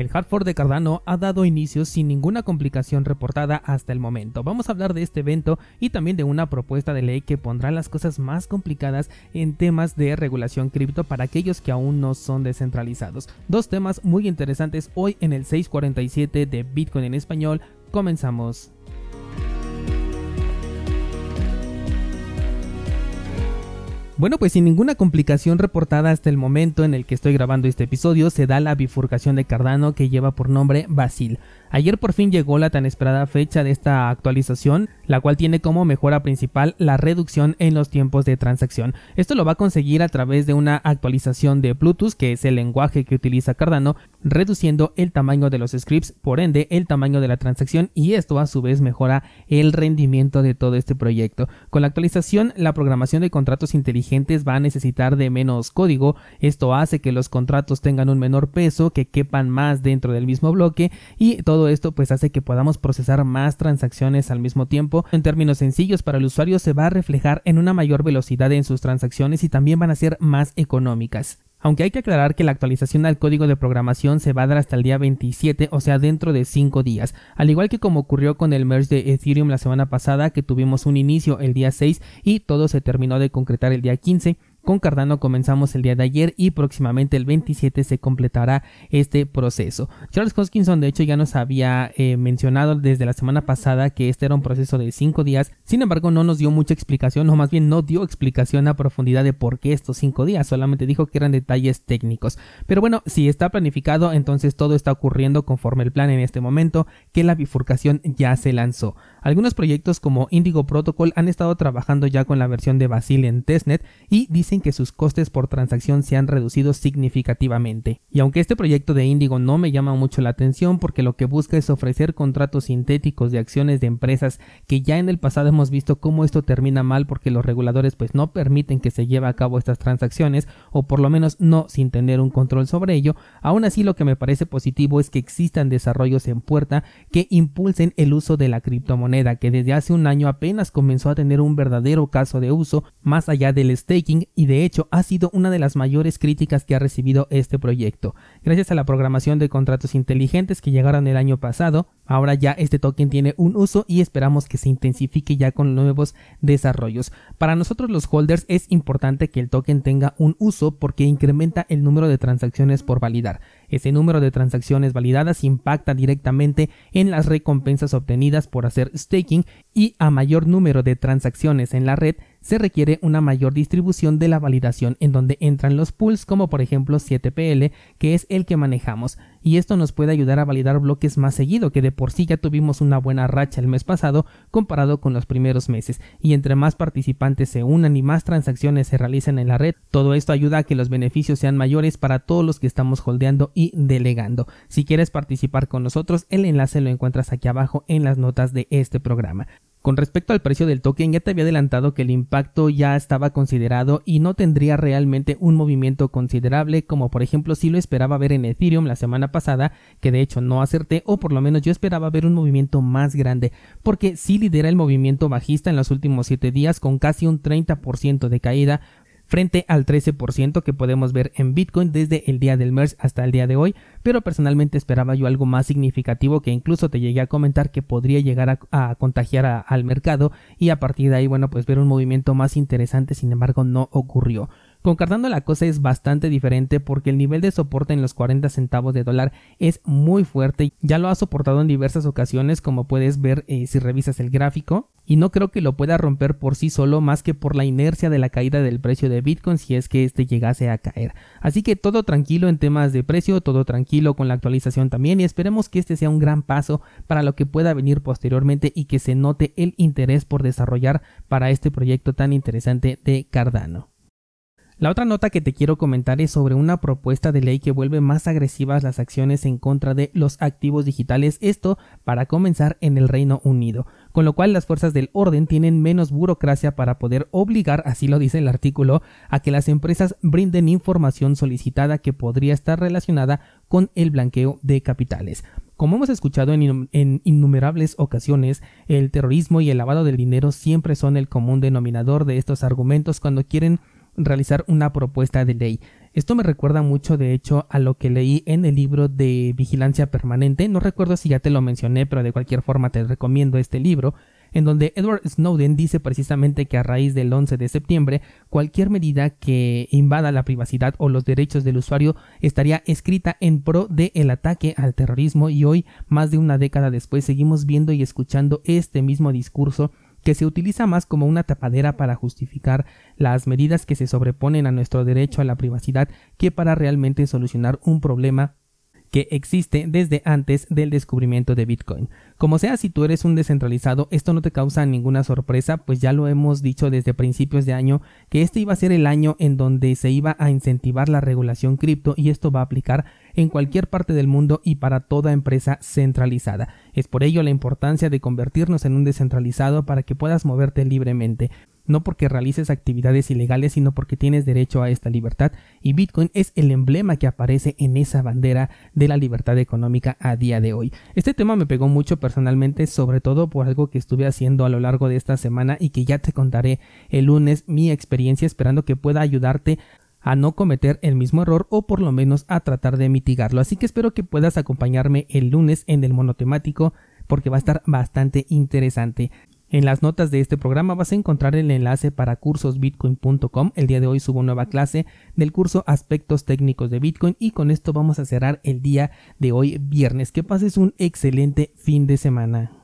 El Hartford de Cardano ha dado inicio sin ninguna complicación reportada hasta el momento. Vamos a hablar de este evento y también de una propuesta de ley que pondrá las cosas más complicadas en temas de regulación cripto para aquellos que aún no son descentralizados. Dos temas muy interesantes hoy en el 647 de Bitcoin en español. Comenzamos. Bueno, pues sin ninguna complicación reportada hasta el momento en el que estoy grabando este episodio, se da la bifurcación de Cardano que lleva por nombre Basil. Ayer por fin llegó la tan esperada fecha de esta actualización, la cual tiene como mejora principal la reducción en los tiempos de transacción. Esto lo va a conseguir a través de una actualización de Bluetooth, que es el lenguaje que utiliza Cardano, reduciendo el tamaño de los scripts, por ende el tamaño de la transacción y esto a su vez mejora el rendimiento de todo este proyecto. Con la actualización, la programación de contratos inteligentes va a necesitar de menos código, esto hace que los contratos tengan un menor peso, que quepan más dentro del mismo bloque y todo esto pues hace que podamos procesar más transacciones al mismo tiempo. En términos sencillos para el usuario se va a reflejar en una mayor velocidad en sus transacciones y también van a ser más económicas. Aunque hay que aclarar que la actualización al código de programación se va a dar hasta el día 27, o sea, dentro de 5 días. Al igual que como ocurrió con el merge de Ethereum la semana pasada, que tuvimos un inicio el día 6 y todo se terminó de concretar el día 15, con Cardano comenzamos el día de ayer y próximamente el 27 se completará este proceso. Charles Hoskinson de hecho ya nos había eh, mencionado desde la semana pasada que este era un proceso de 5 días, sin embargo no nos dio mucha explicación o más bien no dio explicación a profundidad de por qué estos 5 días, solamente dijo que eran detalles técnicos. Pero bueno, si está planificado entonces todo está ocurriendo conforme el plan en este momento que la bifurcación ya se lanzó. Algunos proyectos como Indigo Protocol han estado trabajando ya con la versión de Basil en testnet y que sus costes por transacción se han reducido significativamente. Y aunque este proyecto de Indigo no me llama mucho la atención porque lo que busca es ofrecer contratos sintéticos de acciones de empresas que ya en el pasado hemos visto cómo esto termina mal porque los reguladores pues no permiten que se lleve a cabo estas transacciones o por lo menos no sin tener un control sobre ello, aún así lo que me parece positivo es que existan desarrollos en puerta que impulsen el uso de la criptomoneda que desde hace un año apenas comenzó a tener un verdadero caso de uso más allá del staking y de hecho ha sido una de las mayores críticas que ha recibido este proyecto. Gracias a la programación de contratos inteligentes que llegaron el año pasado, ahora ya este token tiene un uso y esperamos que se intensifique ya con nuevos desarrollos. Para nosotros los holders es importante que el token tenga un uso porque incrementa el número de transacciones por validar. Ese número de transacciones validadas impacta directamente en las recompensas obtenidas por hacer staking y a mayor número de transacciones en la red se requiere una mayor distribución de la validación en donde entran los pools como por ejemplo 7PL que es el que manejamos. Y esto nos puede ayudar a validar bloques más seguido que de por sí ya tuvimos una buena racha el mes pasado comparado con los primeros meses. Y entre más participantes se unan y más transacciones se realicen en la red todo esto ayuda a que los beneficios sean mayores para todos los que estamos holdeando y delegando. Si quieres participar con nosotros el enlace lo encuentras aquí abajo en las notas de este programa con respecto al precio del token, ya te había adelantado que el impacto ya estaba considerado y no tendría realmente un movimiento considerable como por ejemplo si lo esperaba ver en Ethereum la semana pasada, que de hecho no acerté o por lo menos yo esperaba ver un movimiento más grande, porque sí lidera el movimiento bajista en los últimos 7 días con casi un 30% de caída, frente al 13% que podemos ver en Bitcoin desde el día del MERS hasta el día de hoy, pero personalmente esperaba yo algo más significativo que incluso te llegué a comentar que podría llegar a, contagiar al mercado y a partir de ahí, bueno, pues ver un movimiento más interesante, sin embargo no ocurrió. Con Cardano la cosa es bastante diferente porque el nivel de soporte en los 40 centavos de dólar es muy fuerte. Ya lo ha soportado en diversas ocasiones como puedes ver eh, si revisas el gráfico. Y no creo que lo pueda romper por sí solo más que por la inercia de la caída del precio de Bitcoin si es que este llegase a caer. Así que todo tranquilo en temas de precio, todo tranquilo con la actualización también y esperemos que este sea un gran paso para lo que pueda venir posteriormente y que se note el interés por desarrollar para este proyecto tan interesante de Cardano. La otra nota que te quiero comentar es sobre una propuesta de ley que vuelve más agresivas las acciones en contra de los activos digitales, esto para comenzar en el Reino Unido, con lo cual las fuerzas del orden tienen menos burocracia para poder obligar, así lo dice el artículo, a que las empresas brinden información solicitada que podría estar relacionada con el blanqueo de capitales. Como hemos escuchado en, innumerables ocasiones, el terrorismo y el lavado del dinero siempre son el común denominador de estos argumentos cuando quieren realizar una propuesta de ley. Esto me recuerda mucho, de hecho, a lo que leí en el libro de Vigilancia Permanente. No recuerdo si ya te lo mencioné, pero de cualquier forma te recomiendo este libro en donde Edward Snowden dice precisamente que a raíz del 11 de septiembre cualquier medida que invada la privacidad o los derechos del usuario estaría escrita en pro de el ataque al terrorismo y hoy más de una década después seguimos viendo y escuchando este mismo discurso que se utiliza más como una tapadera para justificar las medidas que se sobreponen a nuestro derecho a la privacidad que para realmente solucionar un problema que existe desde antes del descubrimiento de Bitcoin. Como sea, si tú eres un descentralizado, esto no te causa ninguna sorpresa, pues ya lo hemos dicho desde principios de año que este iba a ser el año en donde se iba a incentivar la regulación cripto y esto va a aplicar en cualquier parte del mundo y para toda empresa centralizada. Es por ello la importancia de convertirnos en un descentralizado para que puedas moverte libremente no porque realices actividades ilegales, sino porque tienes derecho a esta libertad y Bitcoin es el emblema que aparece en esa bandera de la libertad económica a día de hoy. Este tema me pegó mucho personalmente, sobre todo por algo que estuve haciendo a lo largo de esta semana y que ya te contaré el lunes mi experiencia esperando que pueda ayudarte a no cometer el mismo error o por lo menos a tratar de mitigarlo. Así que espero que puedas acompañarme el lunes en el monotemático porque va a estar bastante interesante. En las notas de este programa vas a encontrar el enlace para cursosbitcoin.com. El día de hoy subo nueva clase del curso Aspectos técnicos de Bitcoin y con esto vamos a cerrar el día de hoy viernes. Que pases un excelente fin de semana.